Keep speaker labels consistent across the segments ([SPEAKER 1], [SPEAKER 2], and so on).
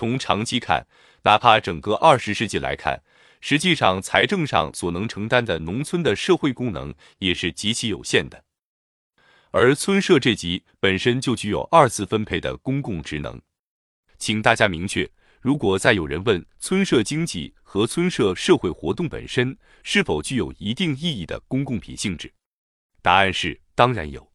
[SPEAKER 1] 从长期看，哪怕整个二十世纪来看，实际上财政上所能承担的农村的社会功能也是极其有限的。而村社这级本身就具有二次分配的公共职能，请大家明确。如果再有人问村社经济和村社社会活动本身是否具有一定意义的公共品性质，答案是当然有。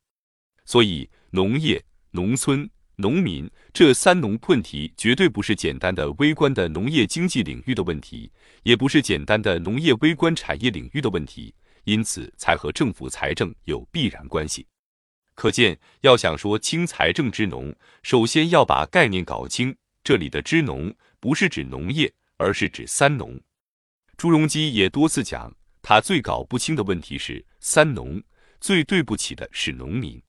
[SPEAKER 1] 所以，农业、农村、农民这三农问题绝对不是简单的微观的农业经济领域的问题，也不是简单的农业微观产业领域的问题，因此才和政府财政有必然关系。可见，要想说清财政支农，首先要把概念搞清。这里的支农不是指农业，而是指三农。朱镕基也多次讲，他最搞不清的问题是三农，最对不起的是农民。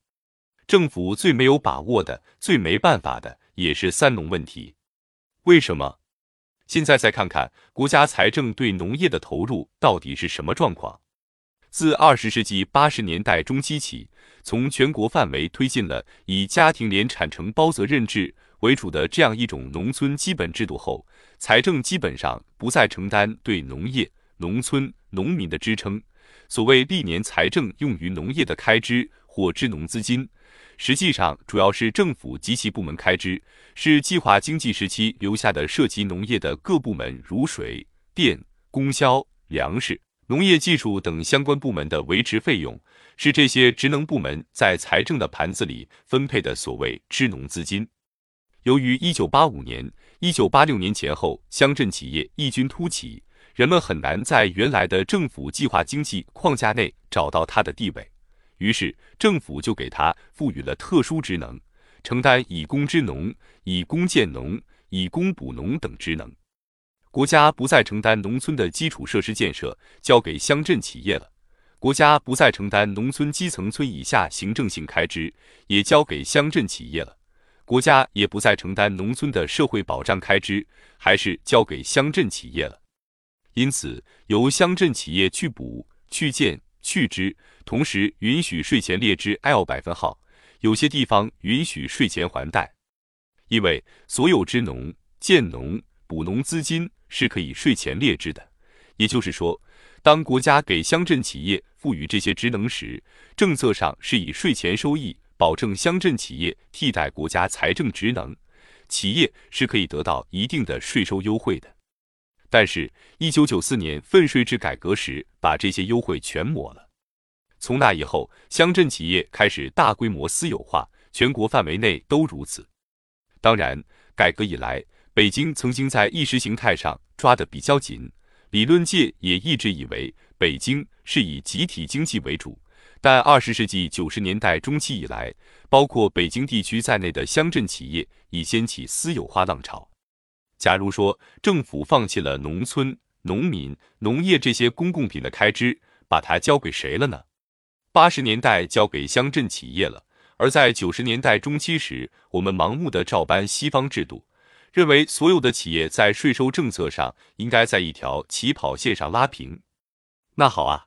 [SPEAKER 1] 政府最没有把握的、最没办法的，也是三农问题。为什么？现在再看看国家财政对农业的投入到底是什么状况？自二十世纪八十年代中期起，从全国范围推进了以家庭联产承包责任制。为主的这样一种农村基本制度后，财政基本上不再承担对农业、农村、农民的支撑。所谓历年财政用于农业的开支或支农资金，实际上主要是政府及其部门开支，是计划经济时期留下的涉及农业的各部门如水电、供销、粮食、农业技术等相关部门的维持费用，是这些职能部门在财政的盘子里分配的所谓支农资金。由于一九八五年、一九八六年前后乡镇企业异军突起，人们很难在原来的政府计划经济框架内找到它的地位，于是政府就给他赋予了特殊职能，承担以工支农、以工建农、以工补农等职能。国家不再承担农村的基础设施建设，交给乡镇企业了；国家不再承担农村基层村以下行政性开支，也交给乡镇企业了。国家也不再承担农村的社会保障开支，还是交给乡镇企业了。因此，由乡镇企业去补、去建、去支，同时允许税前列支 L 百分号，有些地方允许税前还贷。因为所有支农、建农、补农资金是可以税前列支的。也就是说，当国家给乡镇企业赋予这些职能时，政策上是以税前收益。保证乡镇企业替代国家财政职能，企业是可以得到一定的税收优惠的。但是，一九九四年分税制改革时，把这些优惠全抹了。从那以后，乡镇企业开始大规模私有化，全国范围内都如此。当然，改革以来，北京曾经在意识形态上抓得比较紧，理论界也一直以为北京是以集体经济为主。但二十世纪九十年代中期以来，包括北京地区在内的乡镇企业已掀起私有化浪潮。假如说政府放弃了农村、农民、农业这些公共品的开支，把它交给谁了呢？八十年代交给乡镇企业了，而在九十年代中期时，我们盲目的照搬西方制度，认为所有的企业在税收政策上应该在一条起跑线上拉平。那好啊，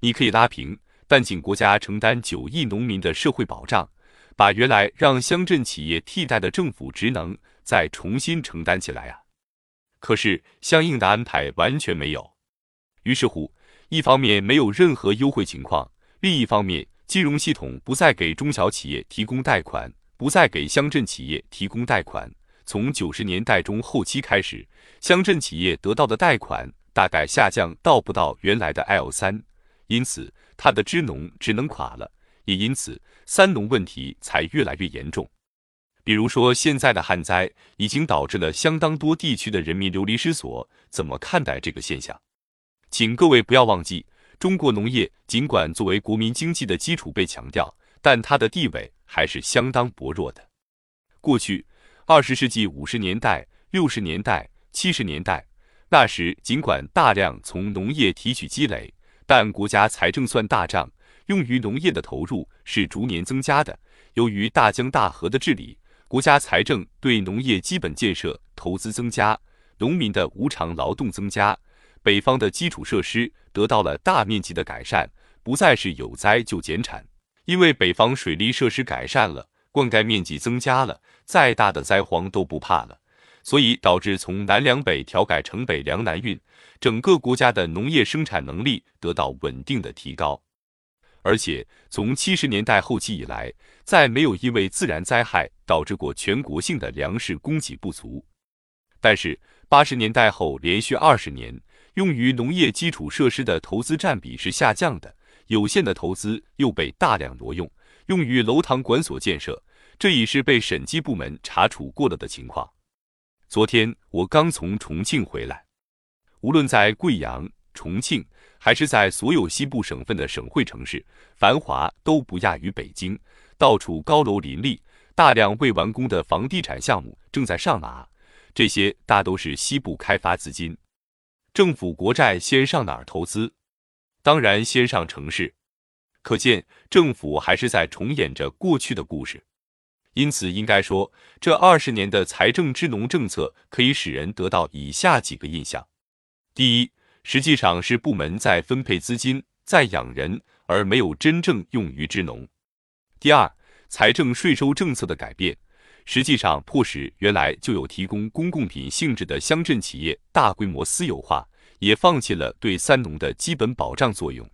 [SPEAKER 1] 你可以拉平。但请国家承担九亿农民的社会保障，把原来让乡镇企业替代的政府职能再重新承担起来啊！可是相应的安排完全没有。于是乎，一方面没有任何优惠情况，另一方面金融系统不再给中小企业提供贷款，不再给乡镇企业提供贷款。从九十年代中后期开始，乡镇企业得到的贷款大概下降到不到原来的 L 三，因此。他的支农只能垮了，也因此三农问题才越来越严重。比如说，现在的旱灾已经导致了相当多地区的人民流离失所，怎么看待这个现象？请各位不要忘记，中国农业尽管作为国民经济的基础被强调，但它的地位还是相当薄弱的。过去，二十世纪五十年代、六十年代、七十年代，那时尽管大量从农业提取积累。但国家财政算大账，用于农业的投入是逐年增加的。由于大江大河的治理，国家财政对农业基本建设投资增加，农民的无偿劳动增加，北方的基础设施得到了大面积的改善，不再是有灾就减产。因为北方水利设施改善了，灌溉面积增加了，再大的灾荒都不怕了。所以导致从南粮北调改成北粮南运，整个国家的农业生产能力得到稳定的提高。而且从七十年代后期以来，再没有因为自然灾害导致过全国性的粮食供给不足。但是八十年代后连续二十年，用于农业基础设施的投资占比是下降的，有限的投资又被大量挪用，用于楼堂馆所建设，这已是被审计部门查处过了的情况。昨天我刚从重庆回来，无论在贵阳、重庆，还是在所有西部省份的省会城市，繁华都不亚于北京，到处高楼林立，大量未完工的房地产项目正在上马，这些大都是西部开发资金。政府国债先上哪儿投资？当然先上城市，可见政府还是在重演着过去的故事。因此，应该说，这二十年的财政支农政策可以使人得到以下几个印象：第一，实际上是部门在分配资金，在养人，而没有真正用于支农；第二，财政税收政策的改变，实际上迫使原来就有提供公共品性质的乡镇企业大规模私有化，也放弃了对三农的基本保障作用。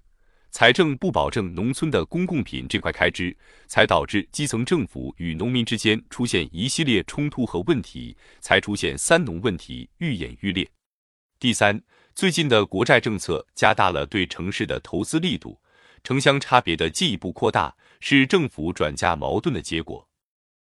[SPEAKER 1] 财政不保证农村的公共品这块开支，才导致基层政府与农民之间出现一系列冲突和问题，才出现三农问题愈演愈烈。第三，最近的国债政策加大了对城市的投资力度，城乡差别的进一步扩大，是政府转嫁矛盾的结果。